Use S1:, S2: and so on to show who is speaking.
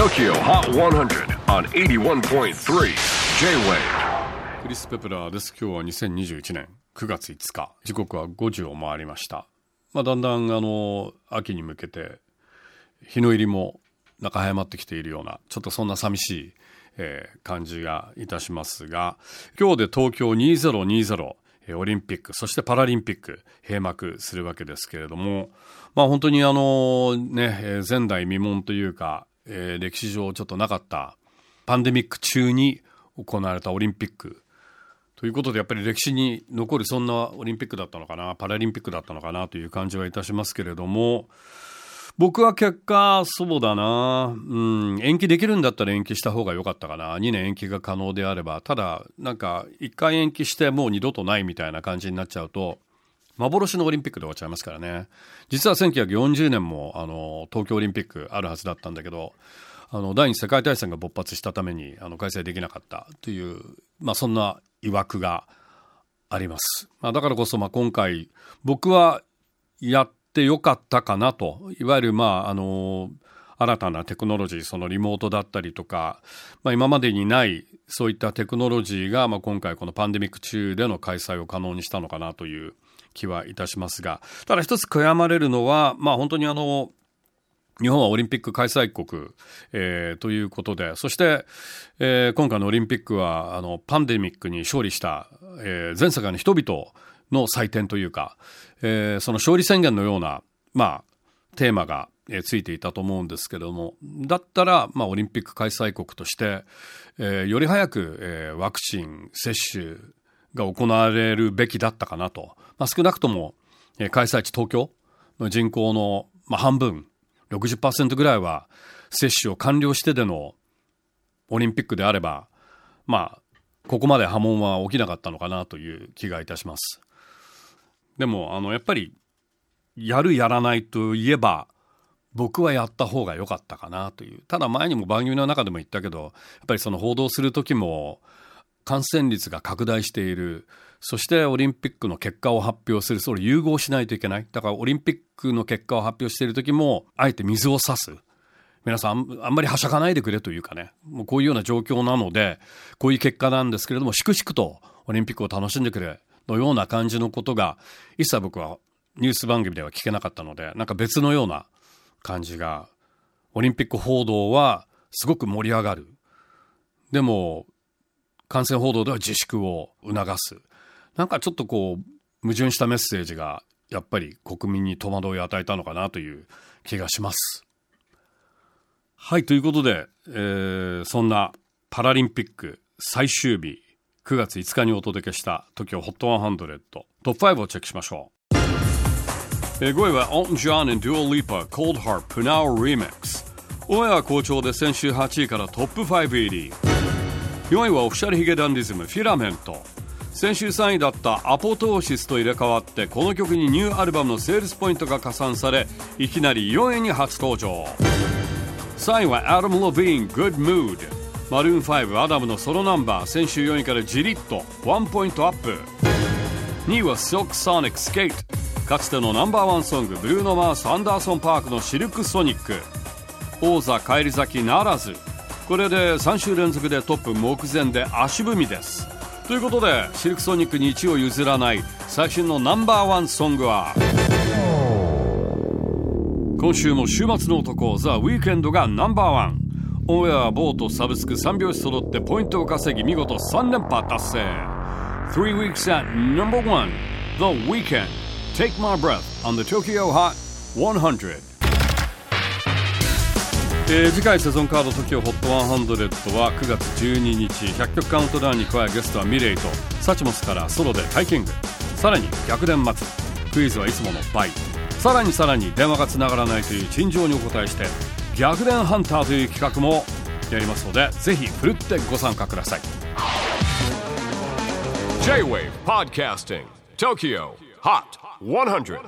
S1: TOKYO HOT 100 on 81.3 J-WAVE
S2: クリス・ペプラーです。今日は2021年9月5日。時刻は5時を回りました、まあ、だんだんあの秋に向けて日の入りも中早まってきているようなちょっとそんな寂しい、えー感じがいたしますが今日で東京2020えオリンピックそしてパラリンピック閉幕するわけですけれどもまあ本当にあのねえ前代未聞というか、えー歴史上ちょっとなかったパンデミック中に行われたオリンピックということでやっぱり歴史に残るそんなオリンピックだったのかなパラリンピックだったのかなという感じはいたしますけれども僕は結果そうだな、うん、延期できるんだったら延期した方が良かったかな。2年延期が可能であればただなんか1回延期してもう二度とないみたいな感じになっちゃうと幻のオリンピックで終わっちゃいますからね。実は1940年もあの東京オリンピックあるはずだったんだけどあの第二次世界大戦が勃発したためにあの開催できなかったという、まあ、そんな曰くがあります、まあ、だからこそまあ今回僕はやってよかったかなと。いわゆるまああの新たなテクノロジーそのリモートだったりとか、まあ、今までにないそういったテクノロジーが、まあ、今回このパンデミック中での開催を可能にしたのかなという気はいたしますがただ一つ悔やまれるのは、まあ、本当にあの日本はオリンピック開催国、えーということで、そして、えー今回のオリンピックはあのパンデミックに勝利した、えー全世界の人々の祭典というか、えーその勝利宣言のような、まあ、テーマが、えーついていたと思うんですけれども、だったら、まあ、オリンピック開催国として、えーより早く、えーワクチン接種が行われるべきだったかなと、まあ、少なくとも、開催地東京の人口の、半分60%ぐらいは接種を完了してでのオリンピックであればまあここまで波紋は起きなかったのかなという気がいたします。でもあのやっぱりやるやらないといえば僕はやった方が良かったかなという。ただ前にも番組の中でも言ったけどやっぱりその報道する時も感染率が拡大している。そしてオリンピックの結果を発表する。それ融合しないといけない。だからオリンピックの結果を発表している時もあえて水を差す。皆さんあんあんまりはしゃがないでくれというかね。もうこういうような状況なのでこういう結果なんですけれども粛々とオリンピックを楽しんでくれ。のような感じのことが一切僕はニュース番組では聞けなかったのでなんか別のような感じがオリンピック報道はすごく盛り上がる。でも感染報道では自粛を促すなんかちょっとこう矛盾したメッセージがやっぱり国民に戸惑いを与えたのかなという気がします。はいということで、えーそんなパラリンピック最終日9月5日にお届けした TOKIOHOT100 トップ5をチェックしましょう。えー5位は Elton John and Dua Lipa Cold Heart Pnau Remix オンエア好調で先週8位からトップ5入り4位はオフィシャルヒゲダンディズムフィラメント。先週3位だったアポトーシスと入れ替わってこの曲にニューアルバムのセールスポイントが加算されいきなり4位に初登場。3位はアダム・レヴィーン Good Mood マルーン5アダムのソロナンバー。先週4位からじりっと1ポイントアップ。2位は Silk Sonic Skate かつてのナンバーワンソングブルーノ・マース・アンダーソン・パークのシルク・ソニック。王座返り咲きならず。これで3週連続でトップ目前で足踏みです。ということでシルクソニックに1を譲らない最新のナンバーワンソングは今週も週末の男ザ・ウィークエンドがナンバーワン。オンエアボートサブスク3拍子揃ってポイントを稼ぎ見事3連覇達成。3 weeks at number one The Weekend Take My Breath on the Tokyo Hot 100えー次回セゾンカード TOKIOHOT100 は9月12日100曲カウントダウンに加えゲストはミレイとサチモスからソロでタイキング。さらに逆転祭りクイズはいつもの倍。さらにさらに電話がつながらないという陳情にお答えして逆転ハンターという企画もやりますのでぜひふるってご参加ください。
S1: J-WAVE PODCASTING TOKYO HOT 100